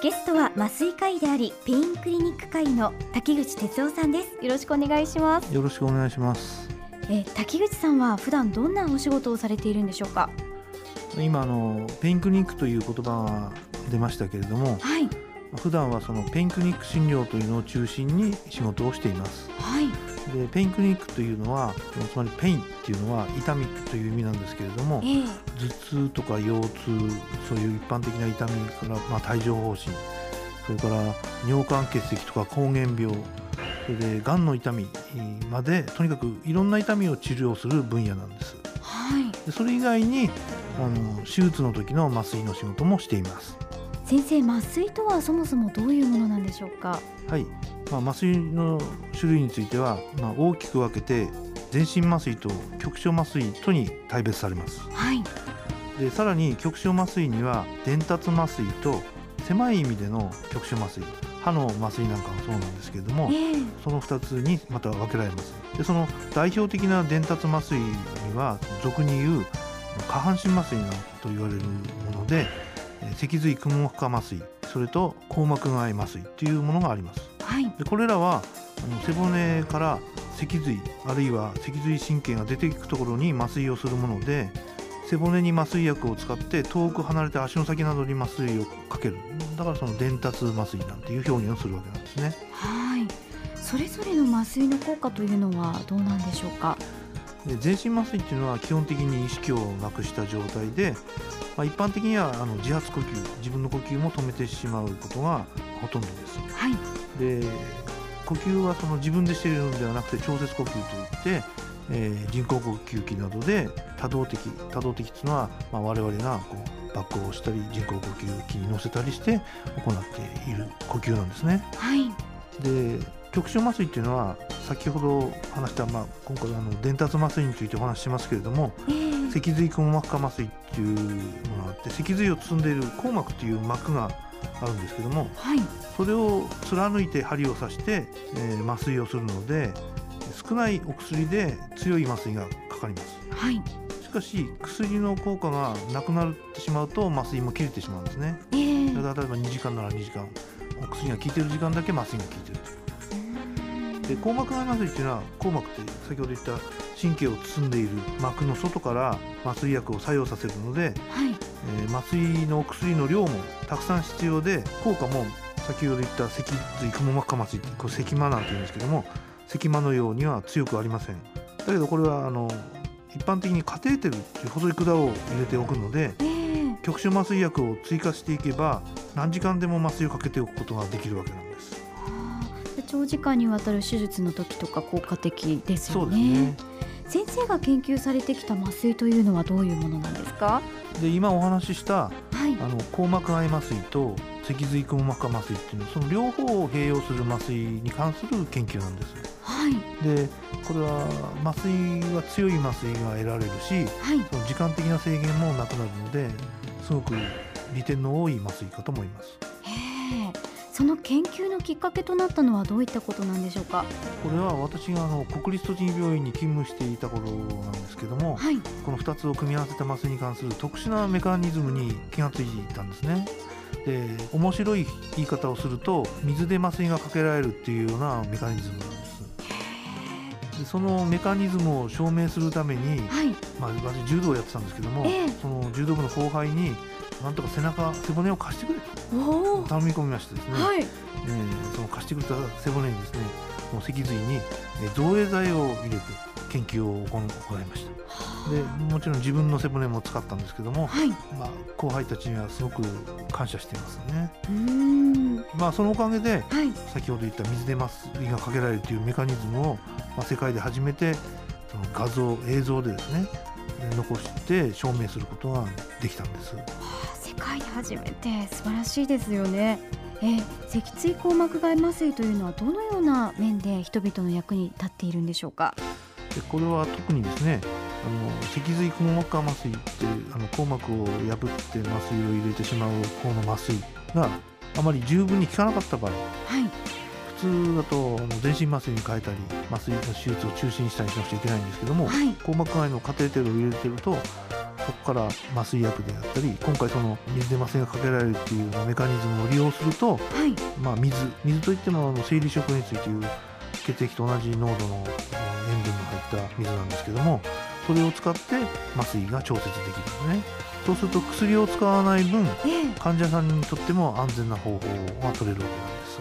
ゲストは麻酔科医でありペインクリニック科医の滝口鉄郎さんです。よろしくお願いします。よろしくお願いします。え滝口さんは普段どんなお仕事をされているんでしょうか？今あのペインクリニックという言葉が出ましたけれども、はい、普段はそのペインクリニック診療というのを中心に仕事をしています。はい、でペインクリニックというのはつまりペインっていうのは痛みという意味なんですけれども、えー、頭痛とか腰痛そういう一般的な痛みから、まあ、帯状疱疹それから尿管結石とか膠原病それでがんの痛みまでとにかくいろんな痛みを治療する分野なんです。はい、でそれ以外にあの手術の時の麻酔の仕事もしています。先生麻酔とはそもそもどういうものなんでしょうか？はい、まあ、麻酔の種類については、まあ、大きく分けて全身麻酔と局所麻酔とに大別されます、はい、でさらに局所麻酔には伝達麻酔と狭い意味での局所麻酔歯の麻酔なんかもそうなんですけれども、えー、その2つにまた分けられます。でその代表的な伝達麻酔には俗に言う下半身麻酔と言われるもので脊髄雲膜下麻酔それと硬膜外麻酔というものがあります、はい、でこれらはあの背骨から脊髄あるいは脊髄神経が出ていくところに麻酔をするもので背骨に麻酔薬を使って遠く離れて足の先などに麻酔をかける。だからその伝達麻酔なんていう表現をするわけなんですね。はい。それぞれの麻酔の効果というのはどうなんでしょうか？で全身麻酔っていうのは基本的に意識をなくした状態で、まあ、一般的にはあの自発呼吸自分の呼吸も止めてしまうことがほとんどです。はい、で呼吸はその自分でしているのではなくて調節呼吸といって、えー、人工呼吸器などで多動的多動的っていうのは、まあ、我々がこうバックをしたり人工呼吸器に乗せたりして行っている呼吸なんですね。はい、で局所麻酔っていうのは先ほど話した、まあ、今回あの伝達麻酔についてお話ししますけれども、えー、脊髄くも膜下麻酔っていうのがあって脊髄を包んでいる硬膜っていう膜があるんですけども、はい、それを貫いて針を刺して、えー、麻酔をするので少ないお薬で強い麻酔がかかります。はい。しかし薬の効果がなくなってしまうと麻酔も切れてしまうんですね。えー、例えば2時間なら2時間。お薬が効いてる時間だけ麻酔が効いてる。とで硬膜外麻酔っていうのは硬膜って先ほど言った神経を包んでいる膜の外から麻酔薬を作用させるので、はい。えー、麻酔の薬の量もたくさん必要で効果も先ほど言った脊髄くも膜下麻酔これ脊麻なんて言うんですけども脊麻のようには強くありません。だけどこれはあの一般的にカテーテルっていう細い管を入れておくので、えー、局所麻酔薬を追加していけば何時間でも麻酔をかけておくことができるわけなんです長時間にわたる手術の時とか効果的ですよね。ね先生が研究されてきた麻酔というのはどういうものなんですか？で今お話しした、はい、あの硬膜外麻酔と脊髄くも膜下麻酔っていうのはその両方を併用する麻酔に関する研究なんです。はい、でこれは麻酔は強い麻酔が得られるし、はい、その時間的な制限もなくなるのですごく利点の多い麻酔かと思います。その研究のきっかけとなったのはどういったことなんでしょうか？これは私があの国立栃木病院に勤務していた頃なんですけども、はい、この2つを組み合わせた麻酔に関する特殊なメカニズムに気がついたんですね。で面白い言い方をすると水で麻酔がかけられるっていうようなメカニズムなんです。でそのメカニズムを証明するために、はい、まあ、私柔道をやってたんですけども、えー、その柔道部の後輩になんとか背中背骨を貸してくれと頼み込みましてですね、はい、えー、その貸してくれた背骨にですねもう脊髄に造影剤を入れて研究を行いました。でもちろん自分の背骨も使ったんですけども、はい、まあ、後輩たちにはすごく感謝していますね。うん。まあそのおかげで、はい、先ほど言った水で麻酔がかけられるというメカニズムを、まあ、世界で初めてその画像映像でですね残して証明することができたんです。はあ、世界で初めて。素晴らしいですよね。えー、脊椎硬膜外麻酔というのはどのような面で人々の役に立っているんでしょうか？でこれは特にですねあの脊髄硬膜下麻酔ってあの硬膜を破って麻酔を入れてしまう方の麻酔があまり十分に効かなかった場合、はい、普通だと全身麻酔に変えたり麻酔の手術を中止にしたりしなくちゃいけないんですけども、はい、硬膜外のカテーテルを入れてるとそこから麻酔薬であったり今回その水で麻酔がかけられるっていうようなメカニズムを利用すると、はい。まあ、水水といってもあの生理食塩水という血液と同じ濃度のえー塩分の入った水なんですけどもそれを使って麻酔が調節できるんですね。そうすると薬を使わない分ええ。患者さんにとっても安全な方法が取れるわけなんです。そ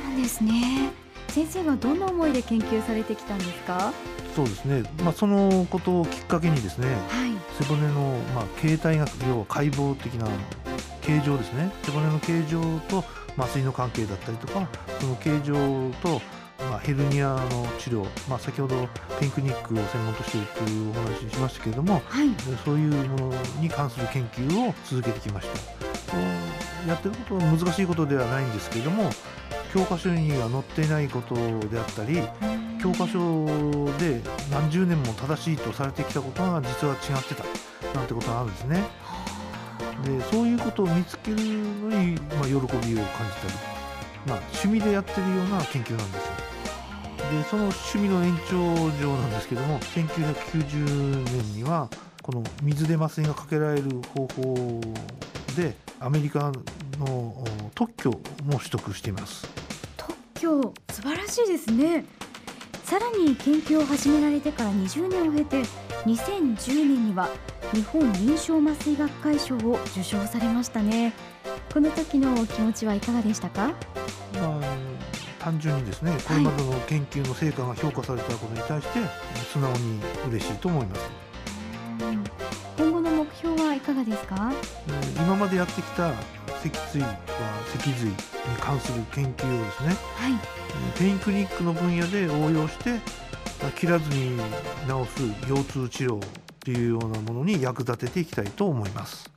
うなんですね。先生はどんな思いで研究されてきたんですか？そうですね、まあ、そのことをきっかけにですねはい。背骨の、まあ、形態学要は解剖的な形状ですね。背骨の形状と麻酔の関係だったりとかその形状と、まあ、ヘルニアの治療、まあ、先ほどペンクニックを専門としているというお話にしましたけれどもはいそういうものに関する研究を続けてきましたそうやってることは難しいことではないんですけれども教科書には載っていないことであったり教科書で何十年も正しいとされてきたことが実は違ってたなんてことがあるんですね。でそういうことを見つけるのに、まあ、喜びを感じたり、まあ、趣味でやってるような研究なんですよ。でその趣味の延長上なんですけども1990年にはこの水で麻酔がかけられる方法でアメリカのお特許も取得しています。特許？素晴らしいですね。さらに研究を始められてから20年を経て2010年には日本臨床麻酔学会賞を受賞されましたね。この時のお気持ちはいかがでしたか？まあ、単純にですねこれまでの研究の成果が評価されたことに対して素直に嬉しいと思います。うん今後の目標はいかがですか？えー今までやってきた脊椎は脊髄に関する研究をですねはいえーペインクニックの分野で応用してまあ切らずに治す腰痛治療っていうようなものに役立てていきたいと思います。